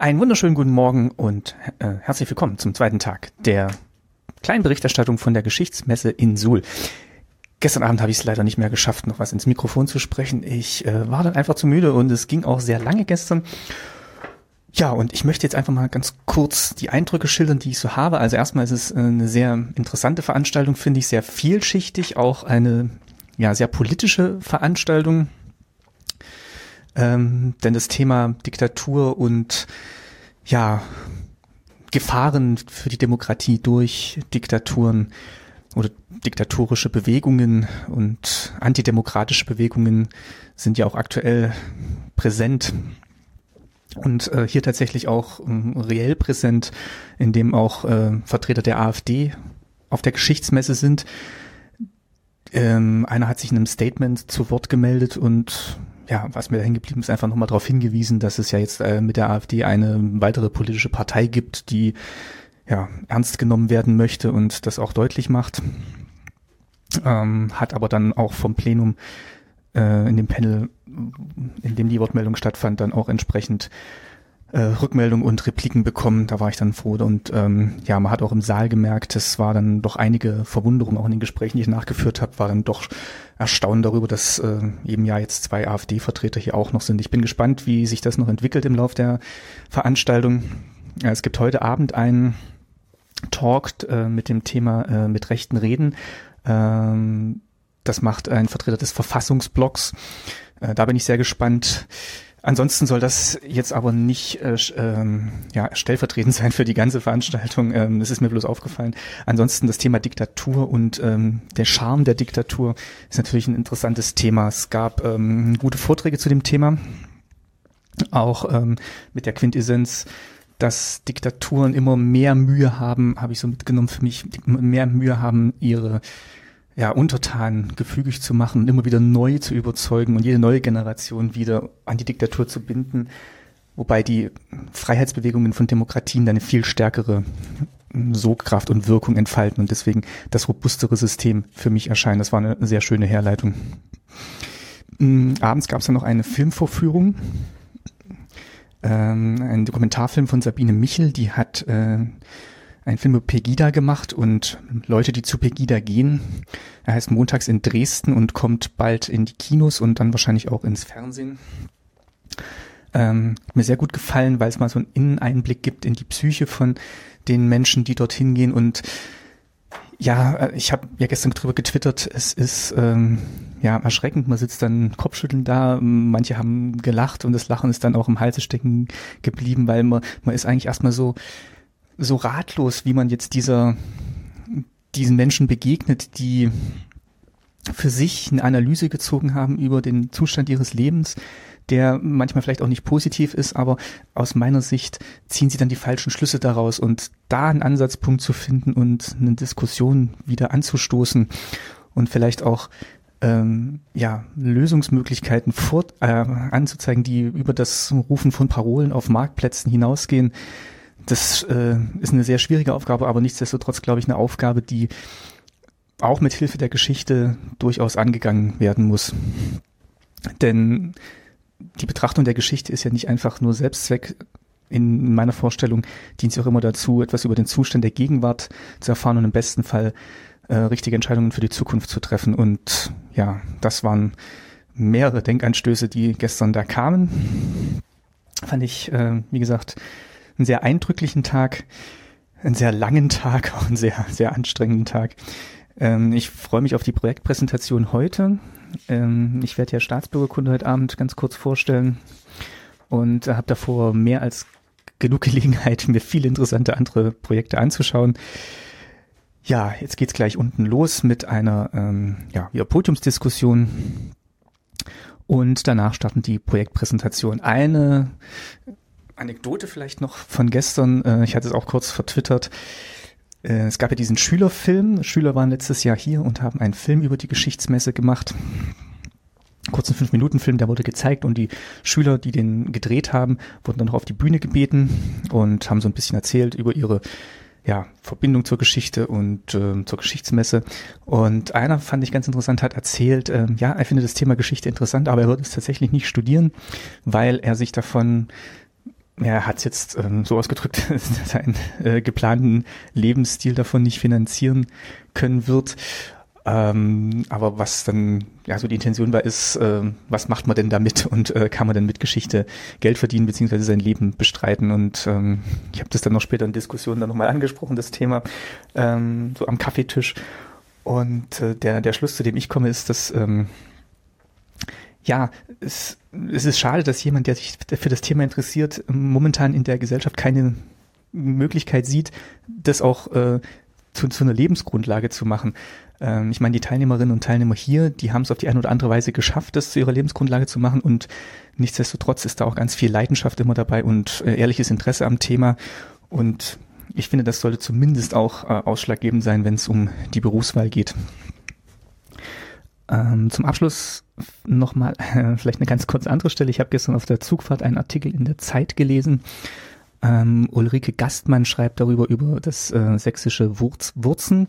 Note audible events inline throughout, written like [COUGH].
Einen wunderschönen guten Morgen und äh, herzlich willkommen zum zweiten Tag der kleinen Berichterstattung von der Geschichtsmesse in Suhl. Gestern Abend habe ich es leider nicht mehr geschafft, noch was ins Mikrofon zu sprechen. Ich äh, war dann einfach zu müde und es ging auch sehr lange gestern. Ja, und ich möchte jetzt einfach mal ganz kurz die Eindrücke schildern, die ich so habe. Also erstmal ist es eine sehr interessante Veranstaltung, finde ich, sehr vielschichtig, auch eine ja sehr politische Veranstaltung ähm, denn das Thema Diktatur und ja, Gefahren für die Demokratie durch Diktaturen oder diktatorische Bewegungen und antidemokratische Bewegungen sind ja auch aktuell präsent und äh, hier tatsächlich auch äh, reell präsent, indem auch äh, Vertreter der AfD auf der Geschichtsmesse sind. Ähm, einer hat sich in einem Statement zu Wort gemeldet und ja, was mir hängen geblieben ist, einfach nochmal darauf hingewiesen, dass es ja jetzt äh, mit der AfD eine weitere politische Partei gibt, die ja ernst genommen werden möchte und das auch deutlich macht. Ähm, hat aber dann auch vom Plenum äh, in dem Panel, in dem die Wortmeldung stattfand, dann auch entsprechend äh, Rückmeldung und Repliken bekommen. Da war ich dann froh. Und ähm, ja, man hat auch im Saal gemerkt, es war dann doch einige Verwunderung, auch in den Gesprächen, die ich nachgeführt habe, war dann doch erstaunt darüber, dass äh, eben ja jetzt zwei AfD-Vertreter hier auch noch sind. Ich bin gespannt, wie sich das noch entwickelt im Lauf der Veranstaltung. Ja, es gibt heute Abend einen Talk äh, mit dem Thema äh, mit rechten Reden. Ähm, das macht ein Vertreter des Verfassungsblocks. Äh, da bin ich sehr gespannt Ansonsten soll das jetzt aber nicht äh, ähm, ja, stellvertretend [LAUGHS] sein für die ganze Veranstaltung. Ähm, das ist mir bloß aufgefallen. Ansonsten das Thema Diktatur und ähm, der Charme der Diktatur ist natürlich ein interessantes Thema. Es gab ähm, gute Vorträge zu dem Thema, auch ähm, mit der Quintessenz, dass Diktaturen immer mehr Mühe haben, habe ich so mitgenommen für mich, mehr Mühe haben, ihre ja, untertan gefügig zu machen, immer wieder neu zu überzeugen und jede neue Generation wieder an die Diktatur zu binden, wobei die Freiheitsbewegungen von Demokratien eine viel stärkere Sogkraft und Wirkung entfalten und deswegen das robustere System für mich erscheint. Das war eine sehr schöne Herleitung. Mm, abends gab es dann noch eine Filmvorführung, ähm, ein Dokumentarfilm von Sabine Michel, die hat äh, einen Film über Pegida gemacht und Leute, die zu Pegida gehen. Er heißt Montags in Dresden und kommt bald in die Kinos und dann wahrscheinlich auch ins Fernsehen. Ähm, mir sehr gut gefallen, weil es mal so einen Inneneinblick gibt in die Psyche von den Menschen, die dorthin gehen und ja, äh, ich habe ja gestern drüber getwittert, es ist ähm, ja erschreckend, man sitzt dann Kopfschütteln da, manche haben gelacht und das Lachen ist dann auch im Halse stecken geblieben, weil man, man ist eigentlich erstmal so, so ratlos, wie man jetzt dieser, diesen Menschen begegnet, die für sich eine Analyse gezogen haben über den Zustand ihres Lebens, der manchmal vielleicht auch nicht positiv ist, aber aus meiner Sicht ziehen sie dann die falschen Schlüsse daraus. Und da einen Ansatzpunkt zu finden und eine Diskussion wieder anzustoßen und vielleicht auch ähm, ja, Lösungsmöglichkeiten vor, äh, anzuzeigen, die über das Rufen von Parolen auf Marktplätzen hinausgehen, das äh, ist eine sehr schwierige Aufgabe, aber nichtsdestotrotz glaube ich eine Aufgabe, die auch mit Hilfe der Geschichte durchaus angegangen werden muss. Denn die Betrachtung der Geschichte ist ja nicht einfach nur Selbstzweck. In meiner Vorstellung dient sie auch immer dazu, etwas über den Zustand der Gegenwart zu erfahren und im besten Fall äh, richtige Entscheidungen für die Zukunft zu treffen. Und ja, das waren mehrere Denkanstöße, die gestern da kamen. Fand ich, äh, wie gesagt, einen sehr eindrücklichen Tag, einen sehr langen Tag, [LAUGHS] auch einen sehr, sehr anstrengenden Tag. Ähm, ich freue mich auf die Projektpräsentation heute. Ähm, ich werde ja Staatsbürgerkunde heute Abend ganz kurz vorstellen und habe davor mehr als genug Gelegenheit, mir viele interessante andere Projekte anzuschauen. Ja, jetzt geht's gleich unten los mit einer ähm, ja, Podiumsdiskussion und danach starten die Projektpräsentation. Eine Anekdote vielleicht noch von gestern. Äh, ich hatte es auch kurz vertwittert. Äh, es gab ja diesen Schülerfilm. Schüler waren letztes Jahr hier und haben einen Film über die Geschichtsmesse gemacht. Kurzen Fünf-Minuten-Film, der wurde gezeigt und die Schüler, die den gedreht haben, wurden dann noch auf die Bühne gebeten und haben so ein bisschen erzählt über ihre ja, Verbindung zur Geschichte und äh, zur Geschichtsmesse. Und einer fand ich ganz interessant, hat erzählt, äh, ja, er findet das Thema Geschichte interessant, aber er würde es tatsächlich nicht studieren, weil er sich davon er hat es jetzt ähm, so ausgedrückt, [LAUGHS] dass er seinen äh, geplanten Lebensstil davon nicht finanzieren können wird. Ähm, aber was dann ja so die Intention war, ist, äh, was macht man denn damit und äh, kann man denn mit Geschichte Geld verdienen beziehungsweise sein Leben bestreiten? Und ähm, ich habe das dann noch später in Diskussionen dann nochmal angesprochen, das Thema ähm, so am Kaffeetisch. Und äh, der der Schluss, zu dem ich komme, ist, dass ähm, ja, es, es ist schade, dass jemand, der sich für das Thema interessiert, momentan in der Gesellschaft keine Möglichkeit sieht, das auch äh, zu, zu einer Lebensgrundlage zu machen. Ähm, ich meine, die Teilnehmerinnen und Teilnehmer hier, die haben es auf die eine oder andere Weise geschafft, das zu ihrer Lebensgrundlage zu machen und nichtsdestotrotz ist da auch ganz viel Leidenschaft immer dabei und äh, ehrliches Interesse am Thema und ich finde, das sollte zumindest auch äh, ausschlaggebend sein, wenn es um die Berufswahl geht. Ähm, zum Abschluss nochmal äh, [LAUGHS] vielleicht eine ganz kurze andere Stelle. Ich habe gestern auf der Zugfahrt einen Artikel in der Zeit gelesen. Ähm, Ulrike Gastmann schreibt darüber über das äh, sächsische Wurz, Wurzen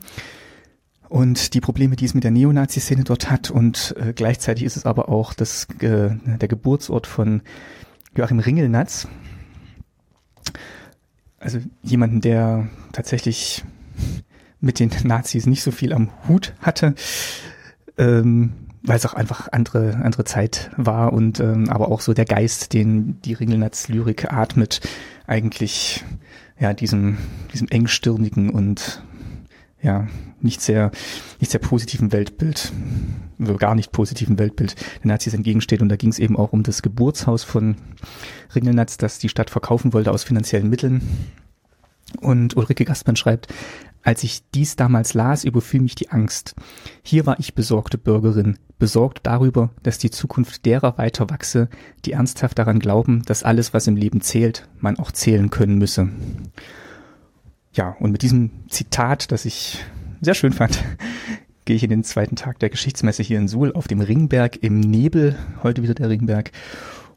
und die Probleme, die es mit der Neonazi-Szene dort hat. Und äh, gleichzeitig ist es aber auch das, äh, der Geburtsort von Joachim Ringelnatz. Also jemanden, der tatsächlich mit den Nazis nicht so viel am Hut hatte, ähm, weil es auch einfach andere andere Zeit war und ähm, aber auch so der Geist, den die Ringelnatz-Lyrik atmet, eigentlich ja diesem diesem engstirnigen und ja, nicht sehr, nicht sehr positiven Weltbild, also gar nicht positiven Weltbild der Nazis entgegensteht. Und da ging es eben auch um das Geburtshaus von Ringelnatz, das die Stadt verkaufen wollte aus finanziellen Mitteln. Und Ulrike Gastmann schreibt, als ich dies damals las, überfiel mich die Angst. Hier war ich besorgte Bürgerin, besorgt darüber, dass die Zukunft derer weiter wachse, die ernsthaft daran glauben, dass alles, was im Leben zählt, man auch zählen können müsse. Ja, und mit diesem Zitat, das ich sehr schön fand, [LAUGHS] gehe ich in den zweiten Tag der Geschichtsmesse hier in Suhl auf dem Ringberg im Nebel, heute wieder der Ringberg.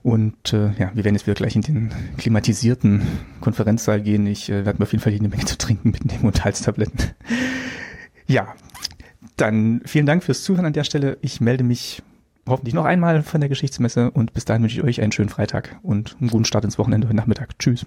Und äh, ja, wir werden jetzt wieder gleich in den klimatisierten Konferenzsaal gehen. Ich äh, werde mir auf jeden Fall hier eine Menge zu trinken mitnehmen und Halstabletten. ja, dann vielen Dank fürs Zuhören an der Stelle. Ich melde mich hoffentlich noch einmal von der Geschichtsmesse und bis dahin wünsche ich euch einen schönen Freitag und einen guten Start ins Wochenende heute Nachmittag. Tschüss.